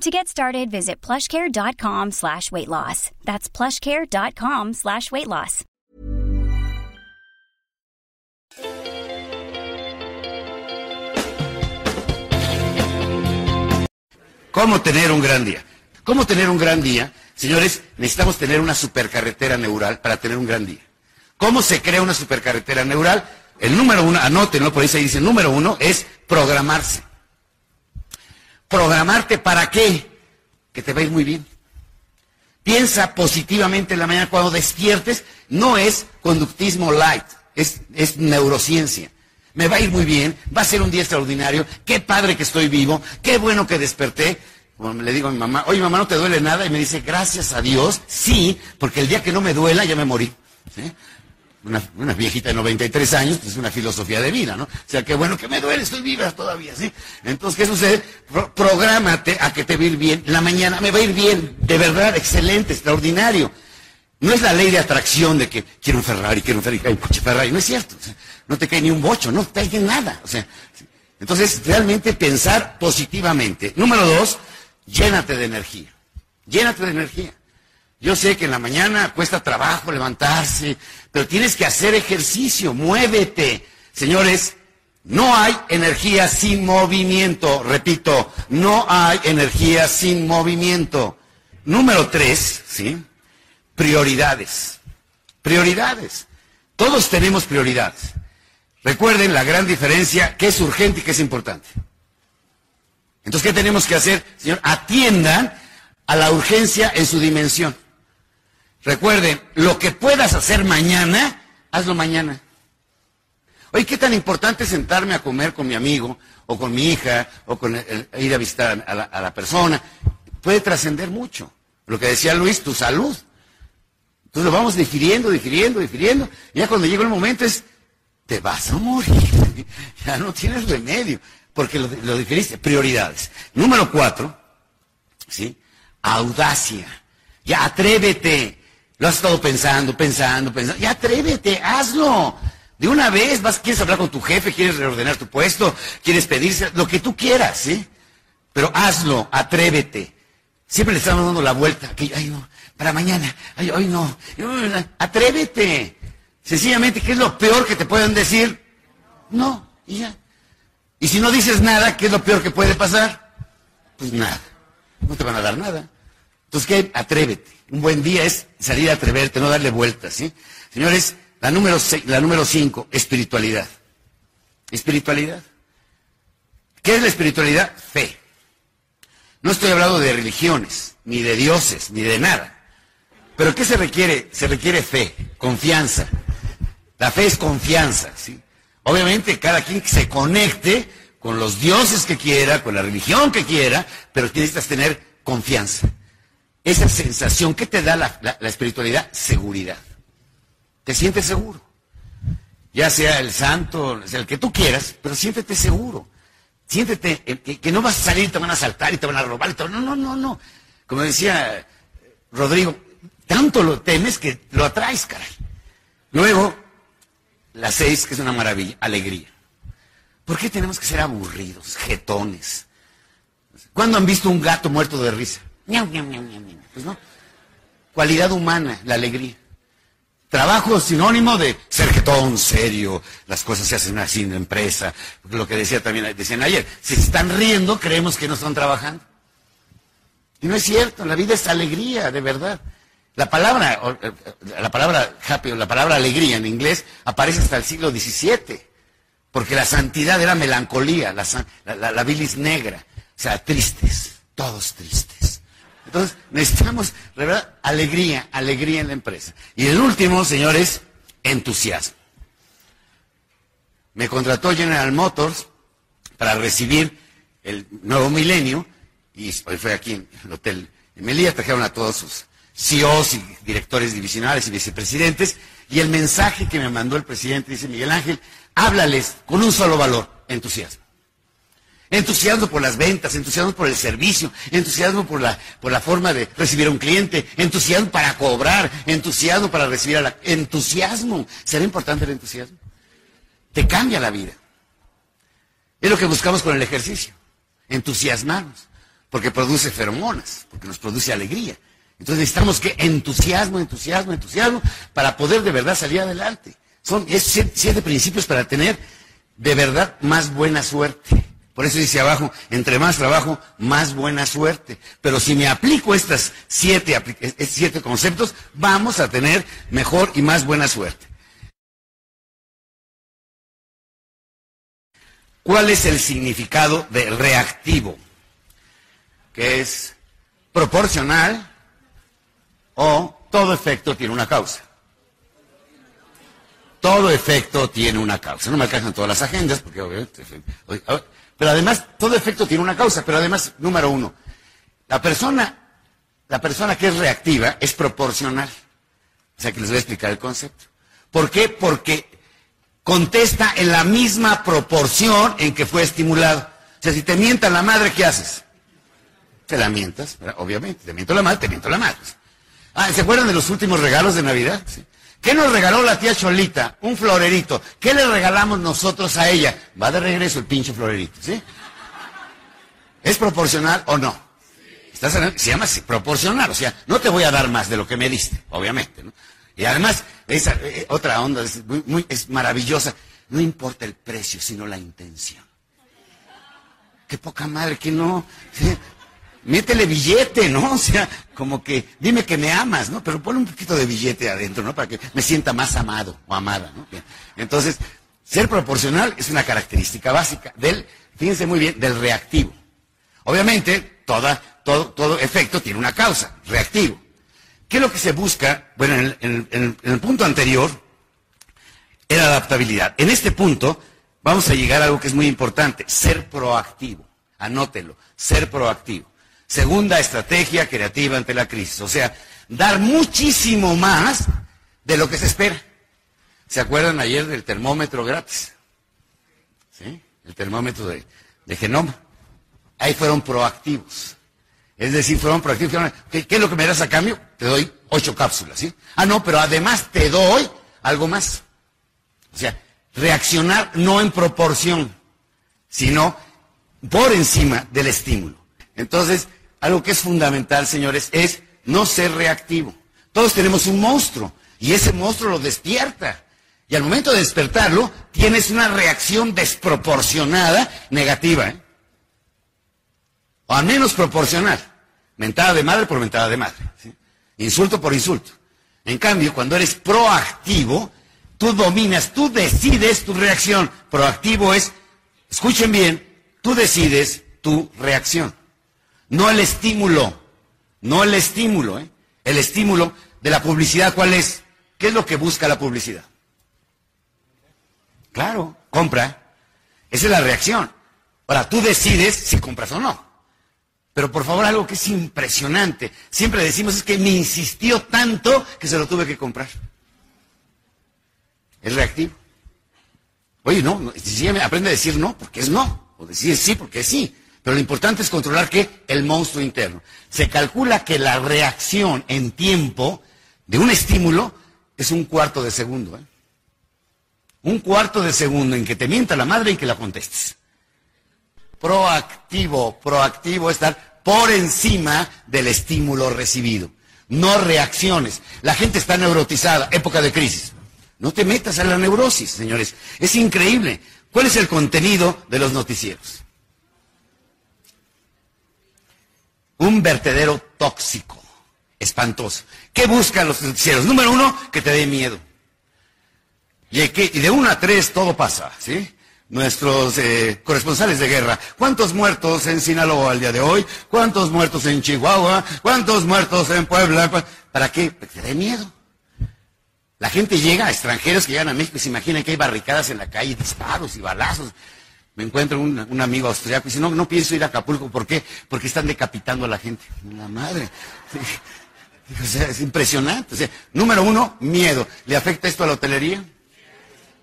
To get started, visit plushcare.com slash weight loss. That's plushcare.com slash weight loss. ¿Cómo tener un gran día? ¿Cómo tener un gran día? Señores, necesitamos tener una supercarretera neural para tener un gran día. ¿Cómo se crea una supercarretera neural? El número uno, anótenlo, por ahí se dice, número uno es programarse. ¿Programarte para qué? Que te va a ir muy bien. Piensa positivamente en la mañana cuando despiertes. No es conductismo light, es, neurociencia. Me va a ir muy bien, va a ser un día extraordinario, qué padre que estoy vivo, qué bueno que desperté. Bueno, le digo a mi mamá, oye mamá, ¿no te duele nada? Y me dice, gracias a Dios, sí, porque el día que no me duela ya me morí. ¿Sí? Una, viejita de 93 años, pues es una filosofía de vida, ¿no? O sea, qué bueno que me duele, estoy viva todavía, ¿sí? Entonces, ¿qué sucede? Pro prográmate a que te va a ir bien. La mañana me va a ir bien, de verdad, excelente, extraordinario. No es la ley de atracción de que quiero un Ferrari, quiero un Ferrari, hay un coche Ferrari, no es cierto. No te cae ni un bocho, no te cae nada. O sea, entonces, realmente pensar positivamente. Número dos, llénate de energía. Llénate de energía. Yo sé que en la mañana cuesta trabajo levantarse, pero tienes que hacer ejercicio, muévete. Señores, no hay energía sin movimiento. Repito, no hay energía sin movimiento. Número tres, ¿sí? Prioridades. Prioridades. Todos tenemos prioridades. Recuerden la gran diferencia, qué es urgente y qué es importante. Entonces, ¿qué tenemos que hacer? Señor, atiendan a la urgencia en su dimensión. Recuerden, lo que puedas hacer mañana, hazlo mañana. Oye, ¿qué tan importante sentarme a comer con mi amigo, o con mi hija, o con el, el, ir a visitar a la, a la persona? Puede trascender mucho. Lo que decía Luis, tu salud. Entonces lo vamos difiriendo, difiriendo, difiriendo. Y ya cuando llega el momento es, te vas a morir. ya no tienes remedio, porque lo, lo difiriste. Prioridades. Número cuatro, ¿sí? Audacia. Ya atrévete. Lo has estado pensando, pensando, pensando. Ya atrévete, hazlo. De una vez, vas, quieres hablar con tu jefe, quieres reordenar tu puesto, quieres pedirse, lo que tú quieras, ¿sí? Pero hazlo, atrévete. Siempre le estamos dando la vuelta. Que, ay, no, para mañana. Ay, hoy no. Atrévete. Sencillamente, ¿qué es lo peor que te pueden decir? No, y ya. Y si no dices nada, ¿qué es lo peor que puede pasar? Pues nada. No te van a dar nada. Entonces, ¿qué? Atrévete. Un buen día es salir a atreverte, no darle vueltas, ¿sí? Señores, la número, la número cinco, espiritualidad. Espiritualidad. ¿Qué es la espiritualidad? Fe. No estoy hablando de religiones, ni de dioses, ni de nada. Pero ¿qué se requiere? Se requiere fe, confianza. La fe es confianza, ¿sí? Obviamente cada quien se conecte con los dioses que quiera, con la religión que quiera, pero necesitas tener confianza. Esa sensación que te da la, espiritualidad, seguridad. Te sientes seguro. Ya sea el santo, sea el que tú quieras, pero siéntete seguro. Siéntete eh, que, que, no vas a salir, te van a saltar y te van a robar. Y te van... No, no, no, no. Como decía Rodrigo, tanto lo temes que lo atraes, caray. Luego, la seis, que es una maravilla, alegría. ¿Por qué tenemos que ser aburridos, jetones? ¿Cuándo han visto un gato muerto de risa? Pues no. Cualidad humana, la alegría. Trabajo sinónimo de ser jetón, serio, las cosas se hacen así en la empresa. Lo que decía también, decían ayer, si se están riendo, creemos que no están trabajando. Y no es cierto, la vida es alegría, de verdad. La palabra, la palabra happy o la palabra alegría en inglés aparece hasta el siglo XVII, porque la santidad era melancolía, la, bilis negra, o sea, tristes, todos tristes. Entonces, necesitamos, verdad, alegría, alegría en la empresa. Y el último, señores, entusiasmo. Me contrató General Motors para recibir el nuevo milenio, y hoy fue aquí en el Hotel Melilla, trajeron a todos sus CEOs y directores divisionales y vicepresidentes, y el mensaje que me mandó el presidente dice, Miguel Ángel, háblales con un solo valor, entusiasmo. Entusiasmo por las ventas, entusiasmo por el servicio, entusiasmo por la, por la forma de recibir a un cliente, entusiasmo para cobrar, entusiasmo para recibir a la... Entusiasmo. ¿Será importante el entusiasmo? Te cambia la vida. Es lo que buscamos con el ejercicio. Entusiasmarnos. Porque produce feromonas, porque nos produce alegría. Entonces necesitamos que entusiasmo, entusiasmo, entusiasmo para poder de verdad salir adelante. Son siete, principios para tener de verdad más buena suerte. Por eso dice abajo, entre más trabajo, más buena suerte. Pero si me aplico estos siete, siete conceptos, vamos a tener mejor y más buena suerte. ¿Cuál es el significado de reactivo? Que es proporcional, o todo efecto tiene una causa. Todo efecto tiene una causa. No me alcanzan todas las agendas, porque obviamente... Pero además, todo efecto tiene una causa. Pero además, número uno, la persona, la persona que es reactiva es proporcional. O sea que les voy a explicar el concepto. ¿Por qué? Porque contesta en la misma proporción en que fue estimulado. O sea, si te mienta la madre, ¿qué haces? Te la mientas, obviamente. Te miento la madre, te miento la madre. Ah, ¿se acuerdan de los últimos regalos de Navidad? ¿Qué nos regaló la tía Cholita? Un florerito. ¿Qué le regalamos nosotros a ella? Va de regreso el pinche florerito, ¿sí? ¿Es proporcional o no? ¿Estás Se llama proporcional, o sea, no te voy a dar más de lo que me diste, obviamente, ¿no? Y además, esa eh, otra onda es, muy, maravillosa. No importa el precio, sino la intención. Qué poca madre que no. Métele billete, ¿no? O sea, como que dime que me amas, ¿no? Pero ponle un poquito de billete adentro, ¿no? Para que me sienta más amado o amada, ¿no? Entonces, ser proporcional es una característica básica del, fíjense muy bien, del reactivo. Obviamente, todo efecto tiene una causa, reactivo. ¿Qué es lo que se busca? Bueno, en el, en el punto anterior era adaptabilidad. En este punto vamos a llegar a algo que es muy importante, ser proactivo. Anótelo, ser proactivo. Segunda estrategia creativa ante la crisis. O sea, dar muchísimo más de lo que se espera. ¿Se acuerdan ayer del termómetro gratis? ¿Sí? El termómetro de, genoma. Ahí fueron proactivos. Es decir, fueron proactivos. ¿Qué, ¿Qué, es lo que me das a cambio? Te doy ocho cápsulas, ¿sí? Ah, no, pero además te doy algo más. O sea, reaccionar no en proporción, sino por encima del estímulo. Entonces, algo que es fundamental, señores, es no ser reactivo. Todos tenemos un monstruo y ese monstruo lo despierta. Y al momento de despertarlo, tienes una reacción desproporcionada negativa. ¿eh? O al menos proporcional. Mentada de madre por mentada de madre. Insulto por insulto. En cambio, cuando eres proactivo, tú dominas, tú decides tu reacción. Proactivo es, escuchen bien, tú decides tu reacción. No el estímulo, no el estímulo, ¿eh? El estímulo de la publicidad, ¿cuál es? ¿Qué es lo que busca la publicidad? Claro, compra. Esa es la reacción. Ahora, tú decides si compras o no. Pero por favor, algo que es impresionante. Siempre decimos es que me insistió tanto que se lo tuve que comprar. Es reactivo. Oye, no, aprende a decir no porque es no. O decir sí porque es sí. Pero lo importante es controlar que el monstruo interno. Se calcula que la reacción en tiempo de un estímulo es un cuarto de segundo. ¿eh? Un cuarto de segundo en que te mienta la madre y que la contestes. Proactivo, proactivo estar por encima del estímulo recibido. No reacciones. La gente está neurotizada, época de crisis. No te metas a la neurosis, señores. Es increíble. ¿Cuál es el contenido de los noticieros? Un vertedero tóxico, espantoso. ¿Qué buscan los noticieros? Número uno, que te dé miedo. Y de una a tres todo pasa, ¿sí? Nuestros eh, corresponsales de guerra. ¿Cuántos muertos en Sinaloa al día de hoy? ¿Cuántos muertos en Chihuahua? ¿Cuántos muertos en Puebla? ¿Para qué? Que te dé miedo. La gente llega, extranjeros que llegan a México y se imaginan que hay barricadas en la calle, disparos y balazos. Me encuentro un, un amigo austriaco y dice, no, no pienso ir a Acapulco. ¿Por qué? Porque están decapitando a la gente. La madre. O sea, es impresionante. O sea, número uno, miedo. ¿Le afecta esto a la hotelería?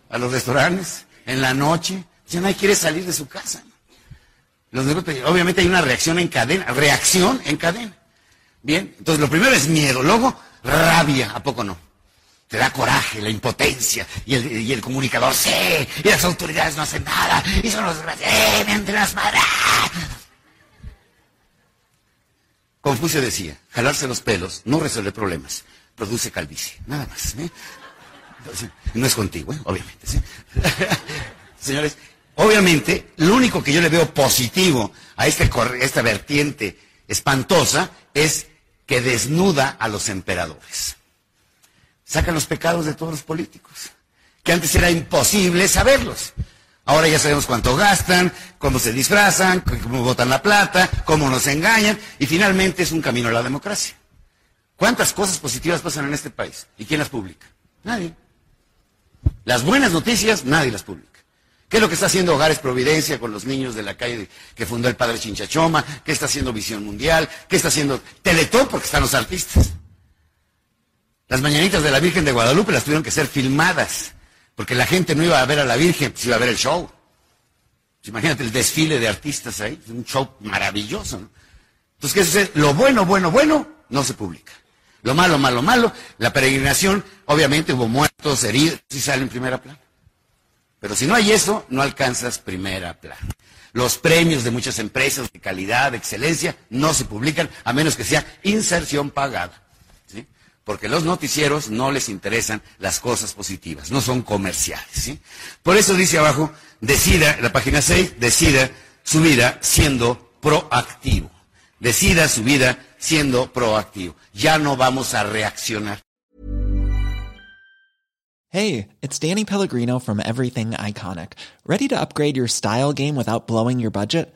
¿A los restaurantes? ¿En la noche? Ya nadie quiere salir de su casa. Los obviamente hay una reacción en cadena. Reacción en cadena. Bien, entonces lo primero es miedo. Luego, rabia. ¿A poco no? Te da coraje, la impotencia, y el, comunicador, sí, y las autoridades no hacen nada, y son los desgraciados, entre las madres. Confucio decía, jalarse los pelos no resuelve problemas, produce calvicie, nada más. ¿eh? no es contigo, ¿eh? obviamente. Señores, obviamente, lo único que yo le veo positivo a este, esta vertiente espantosa es que desnuda a los emperadores sacan los pecados de todos los políticos, que antes era imposible saberlos. Ahora ya sabemos cuánto gastan, cómo se disfrazan, cómo botan la plata, cómo nos engañan, y finalmente es un camino a la democracia. ¿Cuántas cosas positivas pasan en este país? ¿Y quién las publica? Nadie. Las buenas noticias, nadie las publica. ¿Qué es lo que está haciendo Hogares Providencia con los niños de la calle que fundó el padre Chinchachoma? ¿Qué está haciendo Visión Mundial? ¿Qué está haciendo Teletón? Porque están los artistas. Las mañanitas de la Virgen de Guadalupe las tuvieron que ser filmadas, porque la gente no iba a ver a la Virgen, pues iba a ver el show. Imagínate el desfile de artistas ahí, un show maravilloso. ¿no? Entonces, ¿qué sucede? Lo bueno, bueno, bueno, no se publica. Lo malo, malo, malo, la peregrinación, obviamente hubo muertos, heridos, y sale en primera plana. Pero si no hay eso, no alcanzas primera plana. Los premios de muchas empresas de calidad, de excelencia, no se publican a menos que sea inserción pagada porque los noticieros no les interesan las cosas positivas, no son comerciales. ¿sí? Por eso dice abajo, decida, la página 6, decida su vida siendo proactivo. Decida su vida siendo proactivo. Ya no vamos a reaccionar. Hey, it's Danny Pellegrino from Everything Iconic. ¿Ready to upgrade your style game without blowing your budget?